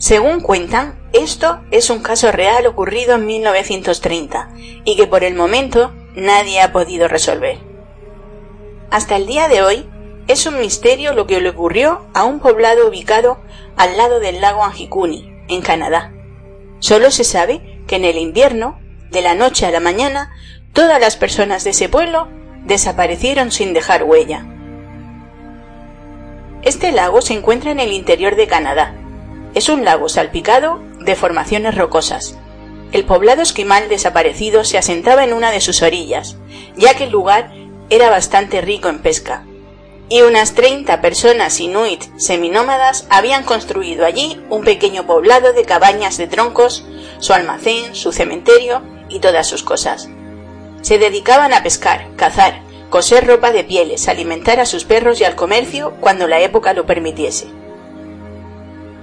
Según cuentan, esto es un caso real ocurrido en 1930 y que por el momento nadie ha podido resolver. Hasta el día de hoy es un misterio lo que le ocurrió a un poblado ubicado al lado del lago Anjikuni, en Canadá. Solo se sabe que en el invierno, de la noche a la mañana, todas las personas de ese pueblo desaparecieron sin dejar huella. Este lago se encuentra en el interior de Canadá es un lago salpicado de formaciones rocosas. El poblado esquimal desaparecido se asentaba en una de sus orillas, ya que el lugar era bastante rico en pesca. Y unas 30 personas inuit seminómadas habían construido allí un pequeño poblado de cabañas de troncos, su almacén, su cementerio y todas sus cosas. Se dedicaban a pescar, cazar, coser ropa de pieles, alimentar a sus perros y al comercio cuando la época lo permitiese.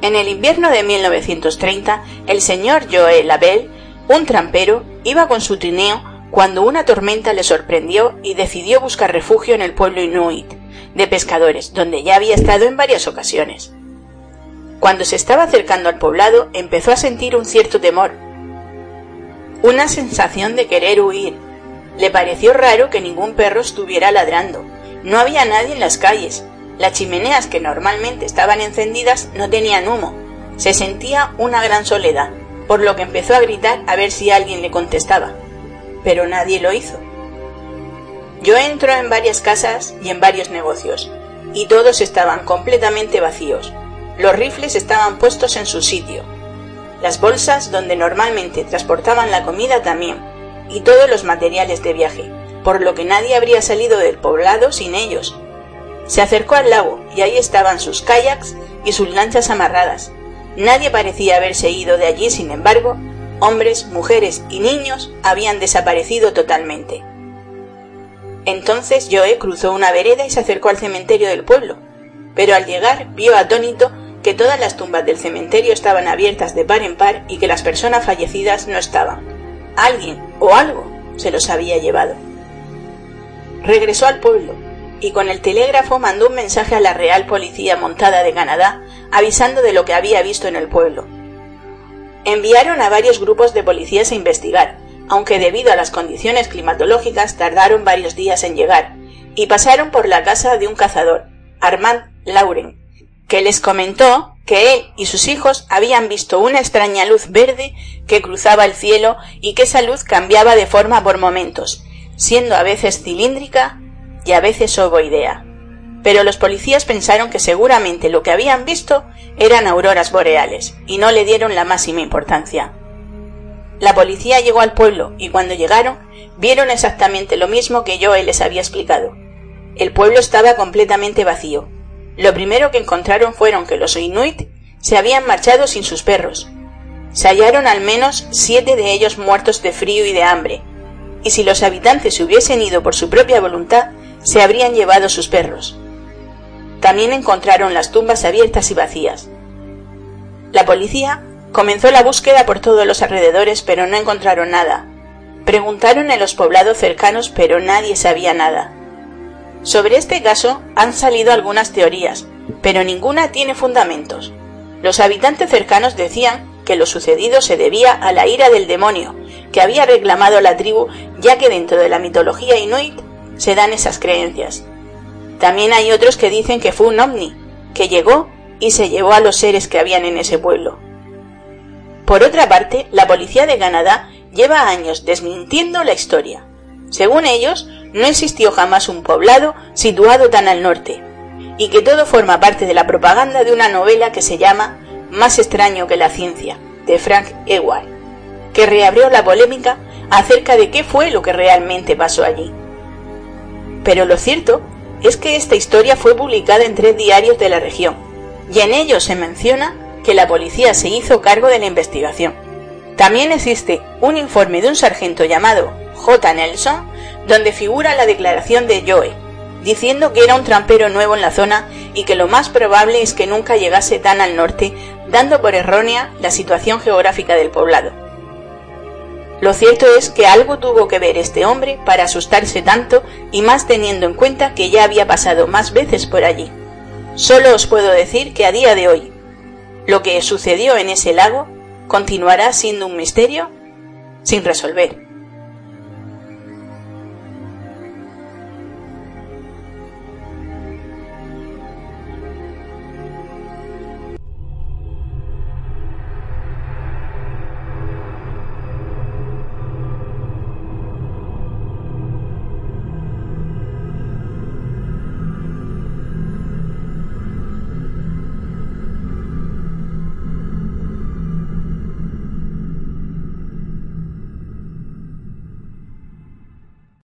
En el invierno de 1930, el señor Joe Labelle, un trampero, iba con su trineo cuando una tormenta le sorprendió y decidió buscar refugio en el pueblo inuit de pescadores, donde ya había estado en varias ocasiones. Cuando se estaba acercando al poblado, empezó a sentir un cierto temor, una sensación de querer huir. Le pareció raro que ningún perro estuviera ladrando. No había nadie en las calles, las chimeneas que normalmente estaban encendidas no tenían humo. Se sentía una gran soledad, por lo que empezó a gritar a ver si alguien le contestaba. Pero nadie lo hizo. Yo entro en varias casas y en varios negocios, y todos estaban completamente vacíos. Los rifles estaban puestos en su sitio. Las bolsas donde normalmente transportaban la comida también, y todos los materiales de viaje, por lo que nadie habría salido del poblado sin ellos, se acercó al lago y ahí estaban sus kayaks y sus lanchas amarradas. Nadie parecía haberse ido de allí, sin embargo, hombres, mujeres y niños habían desaparecido totalmente. Entonces Joe cruzó una vereda y se acercó al cementerio del pueblo, pero al llegar vio atónito que todas las tumbas del cementerio estaban abiertas de par en par y que las personas fallecidas no estaban. Alguien o algo se los había llevado. Regresó al pueblo y con el telégrafo mandó un mensaje a la Real Policía Montada de Canadá avisando de lo que había visto en el pueblo. Enviaron a varios grupos de policías a investigar, aunque debido a las condiciones climatológicas tardaron varios días en llegar, y pasaron por la casa de un cazador, Armand Lauren, que les comentó que él y sus hijos habían visto una extraña luz verde que cruzaba el cielo y que esa luz cambiaba de forma por momentos, siendo a veces cilíndrica y a veces ovoidea. Pero los policías pensaron que seguramente lo que habían visto eran auroras boreales y no le dieron la máxima importancia. La policía llegó al pueblo y cuando llegaron vieron exactamente lo mismo que yo les había explicado. El pueblo estaba completamente vacío. Lo primero que encontraron fueron que los inuit se habían marchado sin sus perros. Se hallaron al menos siete de ellos muertos de frío y de hambre, y si los habitantes se hubiesen ido por su propia voluntad, se habrían llevado sus perros. También encontraron las tumbas abiertas y vacías. La policía comenzó la búsqueda por todos los alrededores, pero no encontraron nada. Preguntaron en los poblados cercanos, pero nadie sabía nada. Sobre este caso han salido algunas teorías, pero ninguna tiene fundamentos. Los habitantes cercanos decían que lo sucedido se debía a la ira del demonio, que había reclamado a la tribu, ya que dentro de la mitología inuit se dan esas creencias. También hay otros que dicen que fue un ovni, que llegó y se llevó a los seres que habían en ese pueblo. Por otra parte, la policía de Canadá lleva años desmintiendo la historia. Según ellos, no existió jamás un poblado situado tan al norte, y que todo forma parte de la propaganda de una novela que se llama Más extraño que la ciencia, de Frank Ewald, que reabrió la polémica acerca de qué fue lo que realmente pasó allí. Pero lo cierto es que esta historia fue publicada en tres diarios de la región, y en ellos se menciona que la policía se hizo cargo de la investigación. También existe un informe de un sargento llamado J. Nelson, donde figura la declaración de Joe, diciendo que era un trampero nuevo en la zona y que lo más probable es que nunca llegase tan al norte, dando por errónea la situación geográfica del poblado. Lo cierto es que algo tuvo que ver este hombre para asustarse tanto y más teniendo en cuenta que ya había pasado más veces por allí. Solo os puedo decir que a día de hoy, lo que sucedió en ese lago continuará siendo un misterio sin resolver.